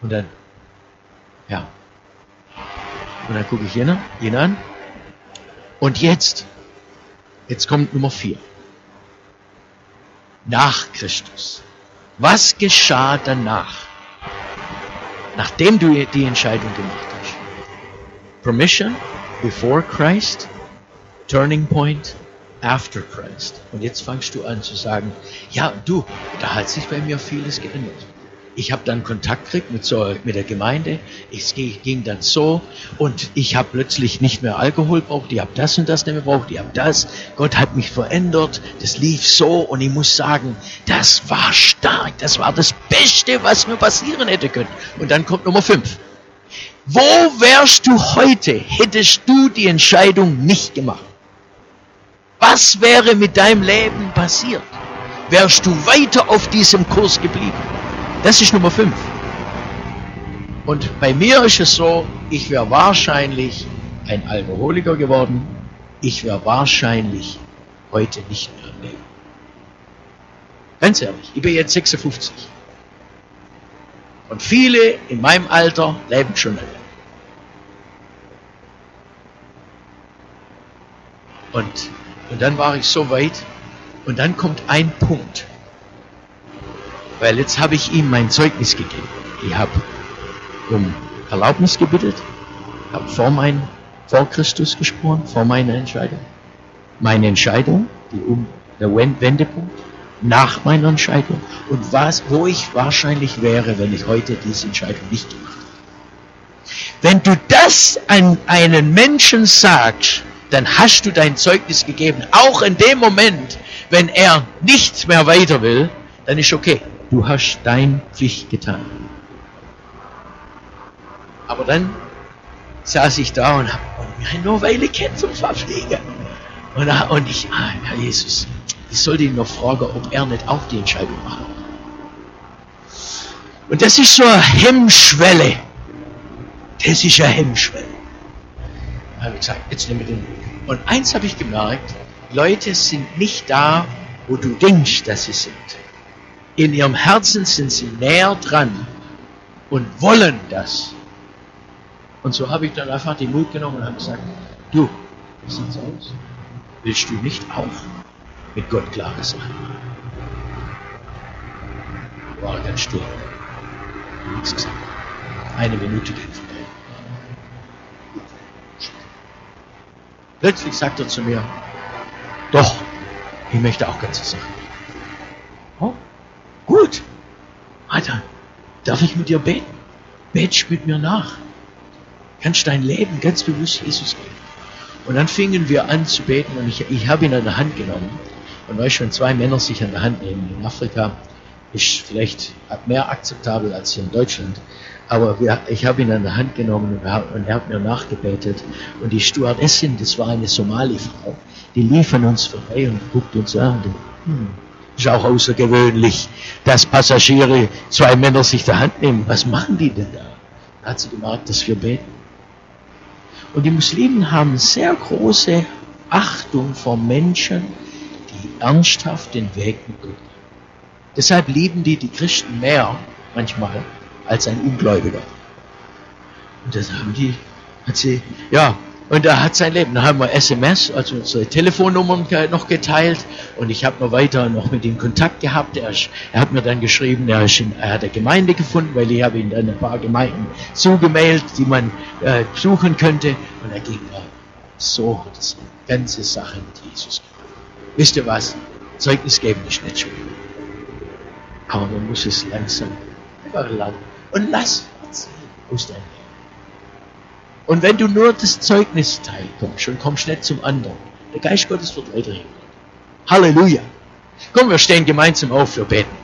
Und dann, ja, und dann gucke ich ihn, ihn an. Und jetzt, jetzt kommt Nummer vier. Nach Christus. Was geschah danach? Nachdem du die Entscheidung gemacht hast. Permission before Christ, turning point after Christ. Und jetzt fangst du an zu sagen, ja, du, da hat sich bei mir vieles geändert. Ich habe dann Kontakt gekriegt mit, so, mit der Gemeinde. Es ging dann so und ich habe plötzlich nicht mehr Alkohol braucht. Ich habe das und das nicht mehr braucht. Ich habe das. Gott hat mich verändert. Das lief so und ich muss sagen, das war stark. Das war das Beste, was mir passieren hätte können. Und dann kommt Nummer 5. Wo wärst du heute, hättest du die Entscheidung nicht gemacht? Was wäre mit deinem Leben passiert? Wärst du weiter auf diesem Kurs geblieben? Das ist Nummer 5. Und bei mir ist es so, ich wäre wahrscheinlich ein Alkoholiker geworden. Ich wäre wahrscheinlich heute nicht mehr am Leben. Ganz ehrlich, ich bin jetzt 56. Und viele in meinem Alter leben schon lange. Und, und dann war ich so weit. Und dann kommt ein Punkt. Weil jetzt habe ich ihm mein Zeugnis gegeben. Ich habe um Erlaubnis gebittet, habe vor, mein, vor Christus gesprochen, vor meiner Entscheidung. Meine Entscheidung, die um, der Wendepunkt, nach meiner Entscheidung und was, wo ich wahrscheinlich wäre, wenn ich heute diese Entscheidung nicht gemacht hätte. Wenn du das an einen Menschen sagst, dann hast du dein Zeugnis gegeben, auch in dem Moment, wenn er nicht mehr weiter will, dann ist okay du hast dein Pflicht getan. Aber dann saß ich da und habe mir nur Weile kennt zum Verpflegen. Und, und ich, ah, Herr Jesus, ich sollte ihn noch fragen, ob er nicht auch die Entscheidung macht. Und das ist so eine Hemmschwelle. Das ist eine Hemmschwelle. Da habe ich gesagt, jetzt nehme ich den. Und eins habe ich gemerkt, Leute sind nicht da, wo du denkst, dass sie sind in ihrem Herzen sind sie näher dran und wollen das. Und so habe ich dann einfach den Mut genommen und habe gesagt, du, wie sieht's aus? Willst du nicht auch mit Gott klare Sachen War ganz still. Nichts gesagt. Eine Minute ging vorbei. Plötzlich sagt er zu mir, doch, ich möchte auch ganze Sachen. Gut. Alter, darf ich mit dir beten? Bet mit mir nach. Kannst dein Leben ganz bewusst Jesus geben. Und dann fingen wir an zu beten und ich, ich habe ihn an der Hand genommen. Und weißt wenn zwei Männer sich an der Hand nehmen in Afrika, ist vielleicht mehr akzeptabel als hier in Deutschland. Aber wir, ich habe ihn an der Hand genommen und er, hat mir nachgebetet. Und die Stewardessin, das war eine Somali-Frau, die lief an uns vorbei und guckt uns an. Hm, ist auch außergewöhnlich, dass Passagiere, zwei Männer sich der Hand nehmen. Was machen die denn da? Da hat sie gemerkt, dass wir beten. Und die Muslimen haben sehr große Achtung vor Menschen, die ernsthaft den Weg mit Gott gehen. Deshalb lieben die die Christen mehr manchmal als ein Ungläubiger. Und das haben die, hat sie, ja, und er hat sein Leben. Dann haben wir SMS, also unsere Telefonnummern noch geteilt. Und ich habe noch weiter noch mit ihm Kontakt gehabt. Er, er hat mir dann geschrieben, er, in, er, hat eine Gemeinde gefunden, weil ich habe ihm dann ein paar Gemeinden zugemailt, die man äh, besuchen könnte. Und er ging da. So hat es eine ganze Sache mit Jesus gemacht. wisst ihr was? Zeugnis geben ist nicht schwer. Aber man muss es langsam, lang. Und lass erzählen aus deinem Leben. Und wenn du nur das Zeugnisteil kommst und kommst nicht zum anderen, der Geist Gottes wird weiterhin. Halleluja. Komm, wir stehen gemeinsam auf, wir beten.